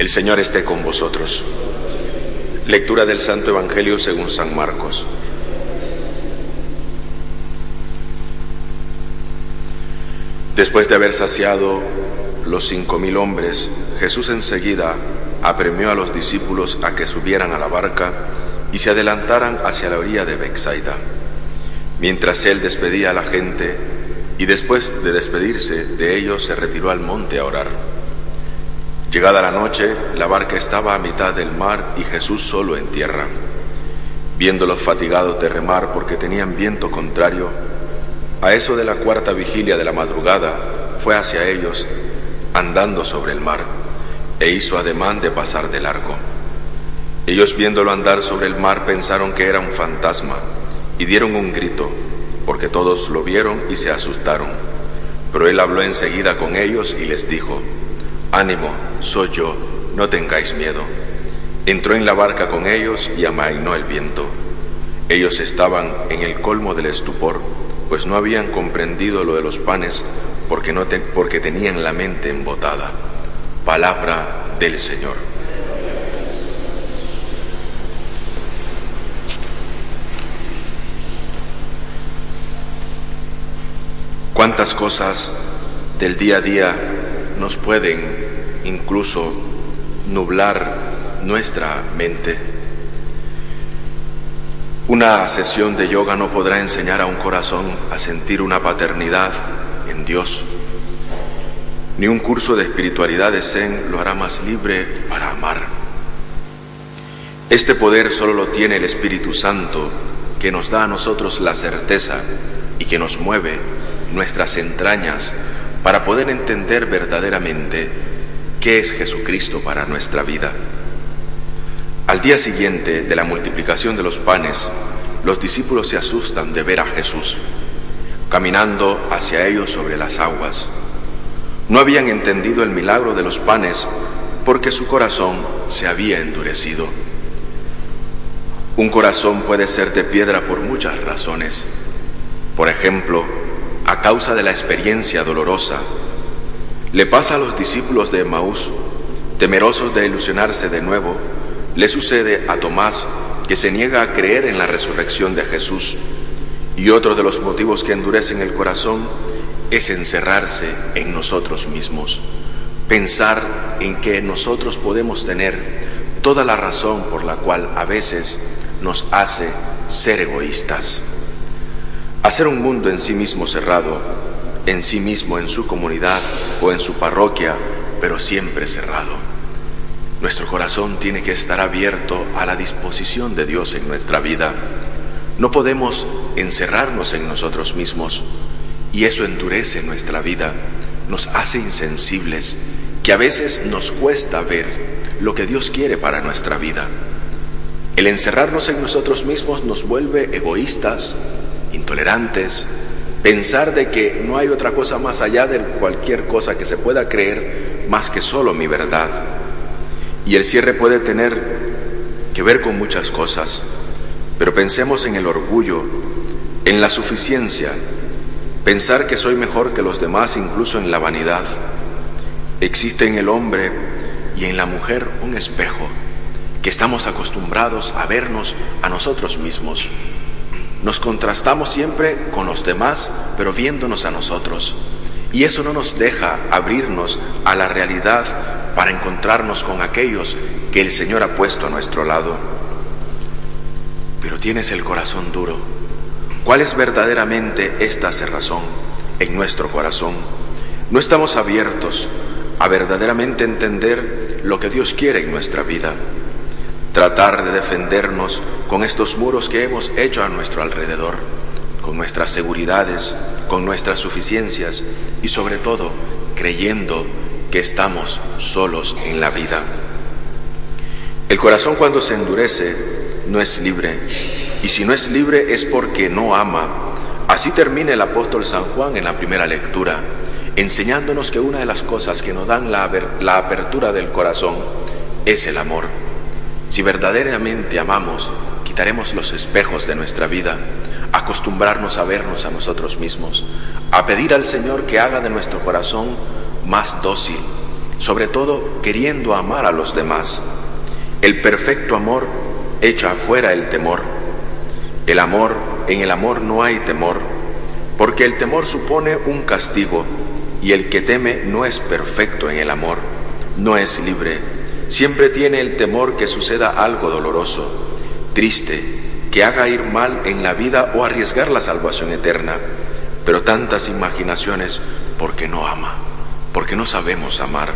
El Señor esté con vosotros. Lectura del Santo Evangelio según San Marcos. Después de haber saciado los cinco mil hombres, Jesús enseguida apremió a los discípulos a que subieran a la barca y se adelantaran hacia la orilla de Bexaida. Mientras él despedía a la gente y después de despedirse de ellos se retiró al monte a orar. Llegada la noche, la barca estaba a mitad del mar y Jesús solo en tierra. Viéndolos fatigados de remar porque tenían viento contrario, a eso de la cuarta vigilia de la madrugada fue hacia ellos, andando sobre el mar, e hizo ademán de pasar de largo. Ellos viéndolo andar sobre el mar pensaron que era un fantasma, y dieron un grito, porque todos lo vieron y se asustaron. Pero él habló enseguida con ellos y les dijo, Ánimo, soy yo, no tengáis miedo. Entró en la barca con ellos y amainó el viento. Ellos estaban en el colmo del estupor pues no habían comprendido lo de los panes porque, no porque tenían la mente embotada. Palabra del Señor. ¿Cuántas cosas del día a día nos pueden incluso nublar nuestra mente? Una sesión de yoga no podrá enseñar a un corazón a sentir una paternidad en Dios. Ni un curso de espiritualidad de Zen lo hará más libre para amar. Este poder solo lo tiene el Espíritu Santo, que nos da a nosotros la certeza y que nos mueve nuestras entrañas para poder entender verdaderamente qué es Jesucristo para nuestra vida. Al día siguiente de la multiplicación de los panes, los discípulos se asustan de ver a Jesús caminando hacia ellos sobre las aguas. No habían entendido el milagro de los panes porque su corazón se había endurecido. Un corazón puede ser de piedra por muchas razones. Por ejemplo, a causa de la experiencia dolorosa. Le pasa a los discípulos de Emaús, temerosos de ilusionarse de nuevo, le sucede a Tomás que se niega a creer en la resurrección de Jesús. Y otro de los motivos que endurecen el corazón es encerrarse en nosotros mismos, pensar en que nosotros podemos tener toda la razón por la cual a veces nos hace ser egoístas. Hacer un mundo en sí mismo cerrado, en sí mismo, en su comunidad o en su parroquia, pero siempre cerrado. Nuestro corazón tiene que estar abierto a la disposición de Dios en nuestra vida. No podemos encerrarnos en nosotros mismos y eso endurece nuestra vida, nos hace insensibles, que a veces nos cuesta ver lo que Dios quiere para nuestra vida. El encerrarnos en nosotros mismos nos vuelve egoístas, intolerantes, pensar de que no hay otra cosa más allá de cualquier cosa que se pueda creer más que solo mi verdad. Y el cierre puede tener que ver con muchas cosas, pero pensemos en el orgullo, en la suficiencia, pensar que soy mejor que los demás incluso en la vanidad. Existe en el hombre y en la mujer un espejo, que estamos acostumbrados a vernos a nosotros mismos. Nos contrastamos siempre con los demás, pero viéndonos a nosotros. Y eso no nos deja abrirnos a la realidad para encontrarnos con aquellos que el Señor ha puesto a nuestro lado. Pero tienes el corazón duro. ¿Cuál es verdaderamente esta cerrazón en nuestro corazón? No estamos abiertos a verdaderamente entender lo que Dios quiere en nuestra vida. Tratar de defendernos con estos muros que hemos hecho a nuestro alrededor, con nuestras seguridades, con nuestras suficiencias y sobre todo creyendo que estamos solos en la vida. El corazón cuando se endurece no es libre, y si no es libre es porque no ama. Así termina el apóstol San Juan en la primera lectura, enseñándonos que una de las cosas que nos dan la, apertura del corazón es el amor. Si verdaderamente amamos, quitaremos los espejos de nuestra vida, acostumbrarnos a vernos a nosotros mismos, a pedir al Señor que haga de nuestro corazón más dócil, sobre todo queriendo amar a los demás. El perfecto amor echa afuera el temor. El amor, en el amor no hay temor, porque el temor supone un castigo y el que teme no es perfecto en el amor, no es libre. Siempre tiene el temor que suceda algo doloroso, triste, que haga ir mal en la vida o arriesgar la salvación eterna. Pero tantas imaginaciones porque no ama, porque no sabemos amar,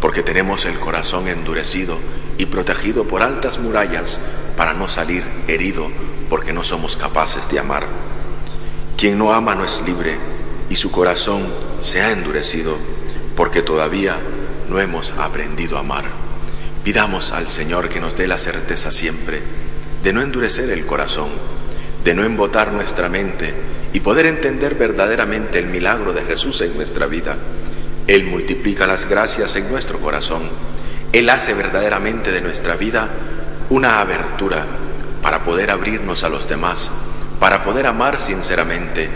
porque tenemos el corazón endurecido y protegido por altas murallas para no salir herido porque no somos capaces de amar. Quien no ama no es libre y su corazón se ha endurecido porque todavía no hemos aprendido a amar. Pidamos al Señor que nos dé la certeza siempre de no endurecer el corazón, de no embotar nuestra mente y poder entender verdaderamente el milagro de Jesús en nuestra vida. Él multiplica las gracias en nuestro corazón. Él hace verdaderamente de nuestra vida una abertura para poder abrirnos a los demás, para poder amar sinceramente,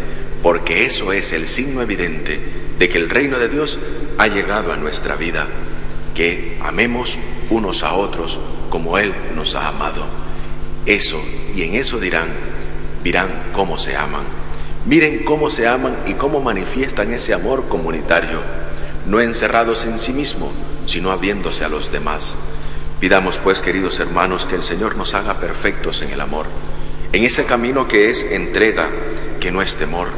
porque eso es el signo evidente de que el reino de Dios ha llegado a nuestra vida, que amemos unos a otros como Él nos ha amado. Eso, y en eso dirán, dirán cómo se aman. Miren cómo se aman y cómo manifiestan ese amor comunitario, no encerrados en sí mismo, sino abriéndose a los demás. Pidamos pues, queridos hermanos, que el Señor nos haga perfectos en el amor, en ese camino que es entrega, que no es temor,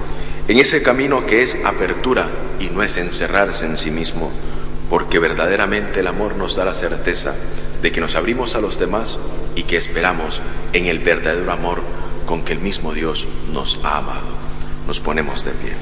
en ese camino que es apertura y no es encerrarse en sí mismo, porque verdaderamente el amor nos da la certeza de que nos abrimos a los demás y que esperamos en el verdadero amor con que el mismo Dios nos ha amado. Nos ponemos de pie.